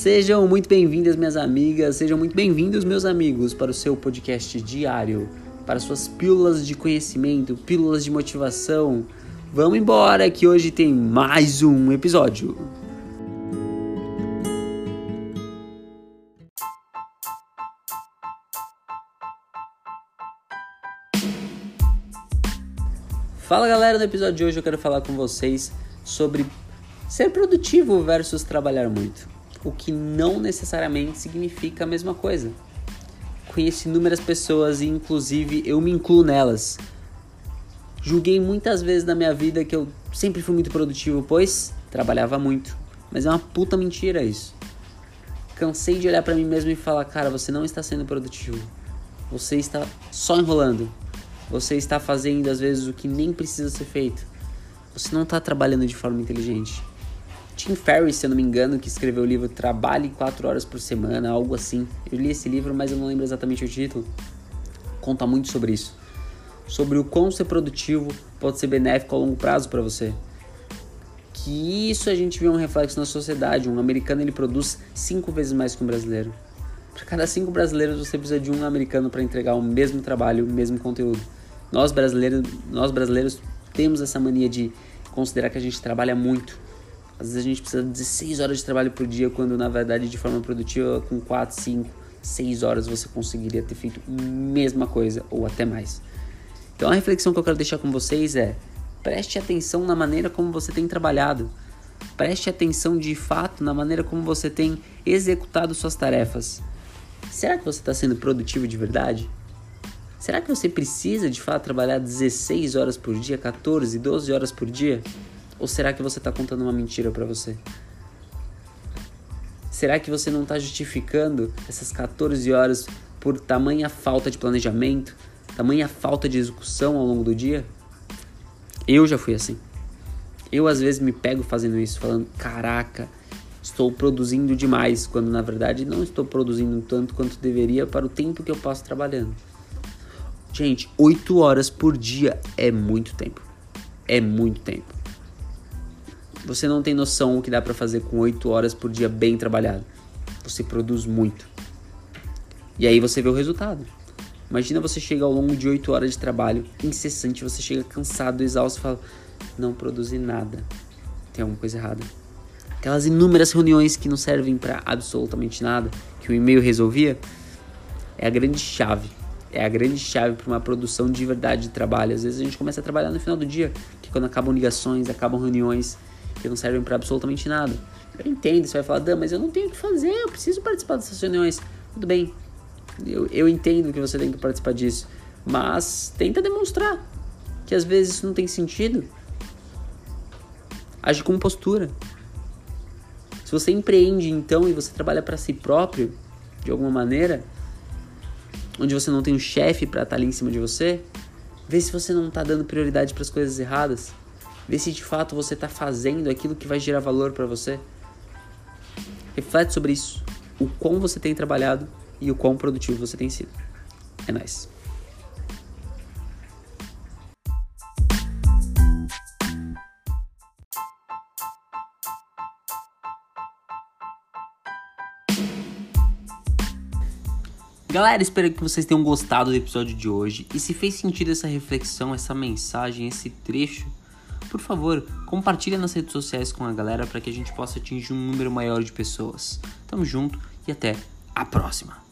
Sejam muito bem-vindas, minhas amigas, sejam muito bem-vindos, meus amigos, para o seu podcast diário, para suas pílulas de conhecimento, pílulas de motivação. Vamos embora que hoje tem mais um episódio. Fala galera, no episódio de hoje eu quero falar com vocês sobre ser produtivo versus trabalhar muito, o que não necessariamente significa a mesma coisa. Conheço inúmeras pessoas e inclusive eu me incluo nelas. Julguei muitas vezes na minha vida que eu sempre fui muito produtivo, pois trabalhava muito. Mas é uma puta mentira isso. Cansei de olhar para mim mesmo e falar, cara, você não está sendo produtivo. Você está só enrolando. Você está fazendo às vezes o que nem precisa ser feito. Você não está trabalhando de forma inteligente. Tim Ferriss, se eu não me engano, que escreveu o livro Trabalhe 4 horas por semana, algo assim. Eu li esse livro, mas eu não lembro exatamente o título. Conta muito sobre isso. Sobre o quão ser produtivo pode ser benéfico a longo prazo para você. Que isso a gente vê um reflexo na sociedade. Um americano ele produz cinco vezes mais que um brasileiro. Para cada cinco brasileiros você precisa de um americano para entregar o mesmo trabalho, o mesmo conteúdo. Nós brasileiros, nós brasileiros temos essa mania de considerar que a gente trabalha muito. Às vezes a gente precisa de 16 horas de trabalho por dia, quando na verdade de forma produtiva, com 4, 5, 6 horas você conseguiria ter feito a mesma coisa ou até mais. Então a reflexão que eu quero deixar com vocês é: preste atenção na maneira como você tem trabalhado. Preste atenção de fato na maneira como você tem executado suas tarefas. Será que você está sendo produtivo de verdade? Será que você precisa de fato trabalhar 16 horas por dia, 14, 12 horas por dia? Ou será que você está contando uma mentira para você? Será que você não está justificando essas 14 horas por tamanha falta de planejamento, tamanha falta de execução ao longo do dia? Eu já fui assim. Eu às vezes me pego fazendo isso, falando: caraca, estou produzindo demais, quando na verdade não estou produzindo tanto quanto deveria para o tempo que eu passo trabalhando. Gente, 8 horas por dia é muito tempo. É muito tempo. Você não tem noção o que dá para fazer com 8 horas por dia bem trabalhado. Você produz muito. E aí você vê o resultado. Imagina você chega ao longo de 8 horas de trabalho incessante, você chega cansado, exausto e fala: "Não produzi nada. Tem alguma coisa errada". Aquelas inúmeras reuniões que não servem para absolutamente nada, que o e-mail resolvia, é a grande chave é a grande chave para uma produção de verdade de trabalho. Às vezes a gente começa a trabalhar no final do dia, que quando acabam ligações, acabam reuniões que não servem para absolutamente nada. Eu entendo, você vai falar, Dan, mas eu não tenho o que fazer, eu preciso participar dessas reuniões. Tudo bem, eu, eu entendo que você tem que participar disso, mas tenta demonstrar que às vezes isso não tem sentido. Age com postura. Se você empreende então e você trabalha para si próprio, de alguma maneira, onde você não tem um chefe para estar tá ali em cima de você, vê se você não está dando prioridade para as coisas erradas. Vê se de fato você está fazendo aquilo que vai gerar valor para você. Reflete sobre isso, o quão você tem trabalhado e o quão produtivo você tem sido. É nóis. Galera, espero que vocês tenham gostado do episódio de hoje. E se fez sentido essa reflexão, essa mensagem, esse trecho, por favor, compartilha nas redes sociais com a galera para que a gente possa atingir um número maior de pessoas. Tamo junto e até a próxima!